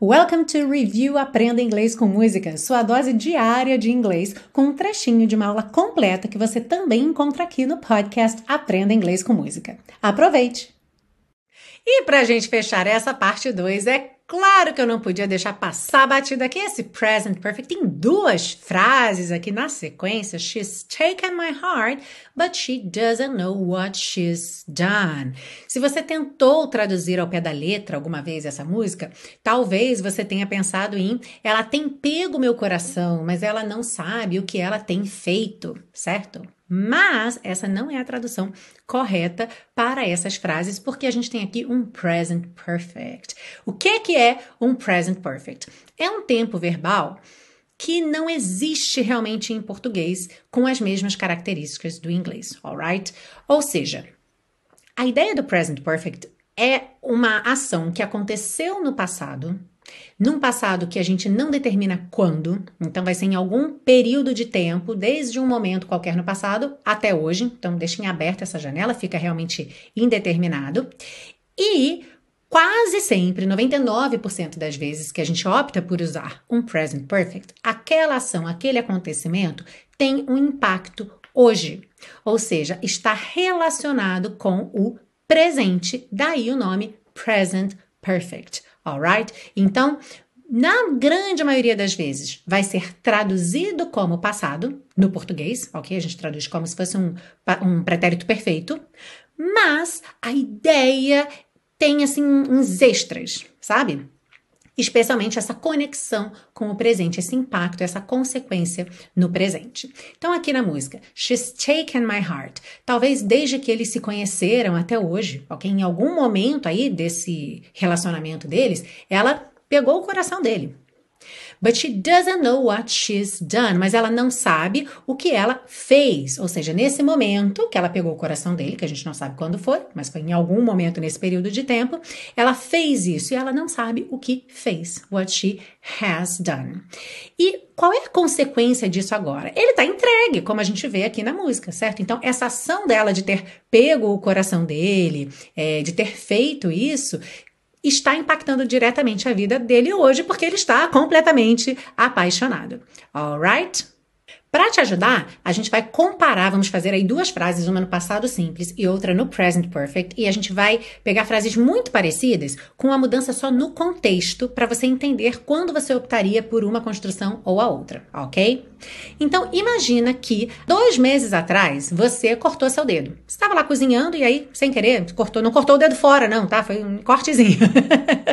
Welcome to Review Aprenda Inglês com Música, sua dose diária de inglês, com um trechinho de uma aula completa que você também encontra aqui no podcast Aprenda Inglês com Música. Aproveite! E para a gente fechar essa parte 2, é Claro que eu não podia deixar passar batida aqui esse present perfect. Tem duas frases aqui na sequência. She's taken my heart, but she doesn't know what she's done. Se você tentou traduzir ao pé da letra alguma vez essa música, talvez você tenha pensado em ela tem pego meu coração, mas ela não sabe o que ela tem feito, certo? Mas essa não é a tradução correta para essas frases, porque a gente tem aqui um present perfect. O que, que é um present perfect? É um tempo verbal que não existe realmente em português com as mesmas características do inglês, alright? Ou seja, a ideia do present perfect é uma ação que aconteceu no passado num passado que a gente não determina quando, então vai ser em algum período de tempo, desde um momento qualquer no passado até hoje, então deixem aberta essa janela, fica realmente indeterminado. E quase sempre, 99% das vezes que a gente opta por usar um present perfect, aquela ação, aquele acontecimento tem um impacto hoje, ou seja, está relacionado com o presente, daí o nome present perfect alright? Então, na grande maioria das vezes, vai ser traduzido como passado no português, ok? A gente traduz como se fosse um, um pretérito perfeito, mas a ideia tem assim uns extras, sabe? Especialmente essa conexão com o presente, esse impacto, essa consequência no presente. Então, aqui na música, She's Taken My Heart. Talvez desde que eles se conheceram até hoje, ok? Em algum momento aí desse relacionamento deles, ela pegou o coração dele. But she doesn't know what she's done. Mas ela não sabe o que ela fez. Ou seja, nesse momento que ela pegou o coração dele, que a gente não sabe quando foi, mas foi em algum momento nesse período de tempo, ela fez isso e ela não sabe o que fez. What she has done. E qual é a consequência disso agora? Ele está entregue, como a gente vê aqui na música, certo? Então, essa ação dela de ter pego o coração dele, é, de ter feito isso, está impactando diretamente a vida dele hoje porque ele está completamente apaixonado. Alright? Para te ajudar, a gente vai comparar, vamos fazer aí duas frases, uma no passado simples e outra no present perfect, e a gente vai pegar frases muito parecidas com a mudança só no contexto para você entender quando você optaria por uma construção ou a outra, ok? Então, imagina que dois meses atrás você cortou seu dedo. Você estava lá cozinhando e aí, sem querer, cortou, não cortou o dedo fora, não, tá? Foi um cortezinho.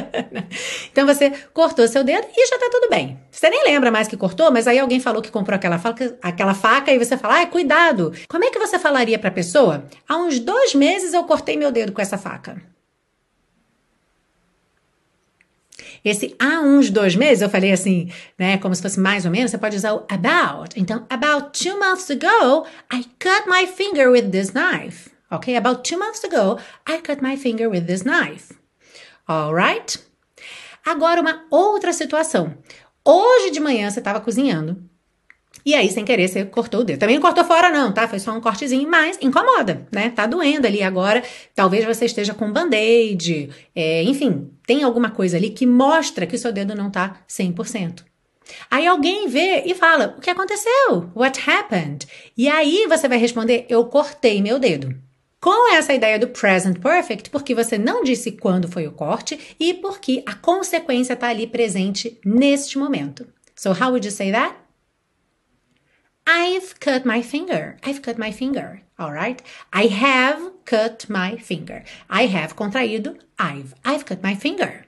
então você cortou seu dedo e já tá tudo bem. Você nem lembra mais que cortou, mas aí alguém falou que comprou aquela faca, aquela faca e você fala, ai, cuidado. Como é que você falaria pra pessoa? Há uns dois meses eu cortei meu dedo com essa faca. Esse há uns dois meses, eu falei assim, né, como se fosse mais ou menos, você pode usar o about. Então, about two months ago, I cut my finger with this knife. Ok? About two months ago, I cut my finger with this knife. Alright? Agora, uma outra situação. Hoje de manhã você estava cozinhando e aí, sem querer, você cortou o dedo. Também não cortou fora, não, tá? Foi só um cortezinho, mas incomoda, né? Tá doendo ali agora. Talvez você esteja com band-aid, é, enfim, tem alguma coisa ali que mostra que o seu dedo não tá 100%. Aí alguém vê e fala: O que aconteceu? What happened? E aí você vai responder: Eu cortei meu dedo. Com essa ideia do present perfect, porque você não disse quando foi o corte e porque a consequência está ali presente neste momento. So, how would you say that? I've cut my finger. I've cut my finger. Alright? I have cut my finger. I have contraído I've. I've cut my finger.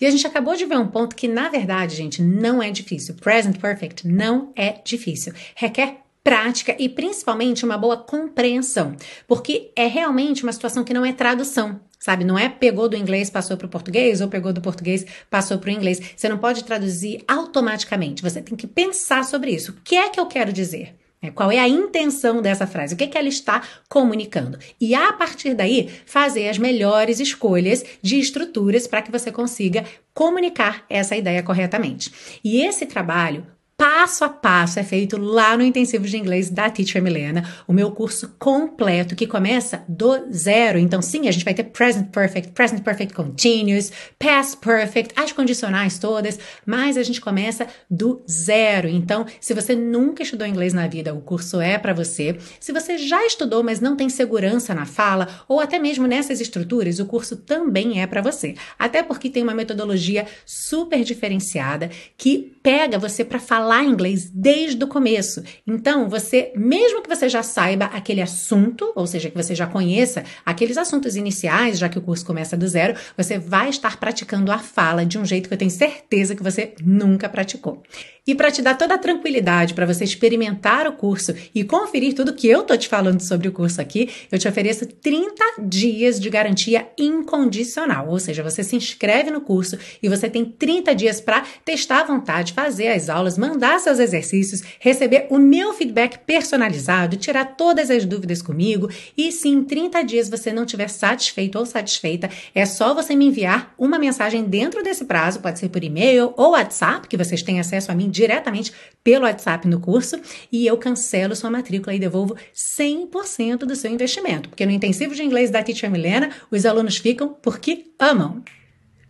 E a gente acabou de ver um ponto que, na verdade, gente, não é difícil. Present perfect não é difícil. Requer prática e principalmente uma boa compreensão, porque é realmente uma situação que não é tradução. Sabe, não é pegou do inglês, passou para o português, ou pegou do português, passou para o inglês. Você não pode traduzir automaticamente. Você tem que pensar sobre isso. O que é que eu quero dizer? É, qual é a intenção dessa frase? O que, é que ela está comunicando? E a partir daí, fazer as melhores escolhas de estruturas para que você consiga comunicar essa ideia corretamente. E esse trabalho passo a passo é feito lá no intensivo de inglês da Teacher Milena, o meu curso completo que começa do zero. Então, sim, a gente vai ter present perfect, present perfect continuous, past perfect, as condicionais todas, mas a gente começa do zero. Então, se você nunca estudou inglês na vida, o curso é para você. Se você já estudou, mas não tem segurança na fala ou até mesmo nessas estruturas, o curso também é para você. Até porque tem uma metodologia super diferenciada que pega você para falar inglês desde o começo. Então, você, mesmo que você já saiba aquele assunto, ou seja, que você já conheça aqueles assuntos iniciais, já que o curso começa do zero, você vai estar praticando a fala de um jeito que eu tenho certeza que você nunca praticou. E para te dar toda a tranquilidade para você experimentar o curso e conferir tudo que eu tô te falando sobre o curso aqui, eu te ofereço 30 dias de garantia incondicional. Ou seja, você se inscreve no curso e você tem 30 dias para testar à vontade, fazer as aulas, mandar seus exercícios, receber o meu feedback personalizado, tirar todas as dúvidas comigo. E se em 30 dias você não estiver satisfeito ou satisfeita, é só você me enviar uma mensagem dentro desse prazo, pode ser por e-mail ou WhatsApp, que vocês têm acesso a mim diretamente pelo WhatsApp no curso e eu cancelo sua matrícula e devolvo 100% do seu investimento. Porque no intensivo de inglês da Teacher Milena, os alunos ficam porque amam.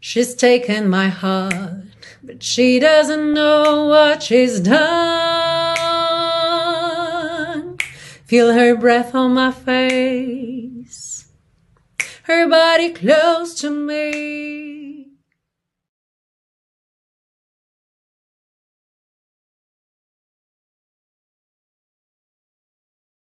She's taken my heart, but she doesn't know what she's done. Feel her breath on my face, her body close to me.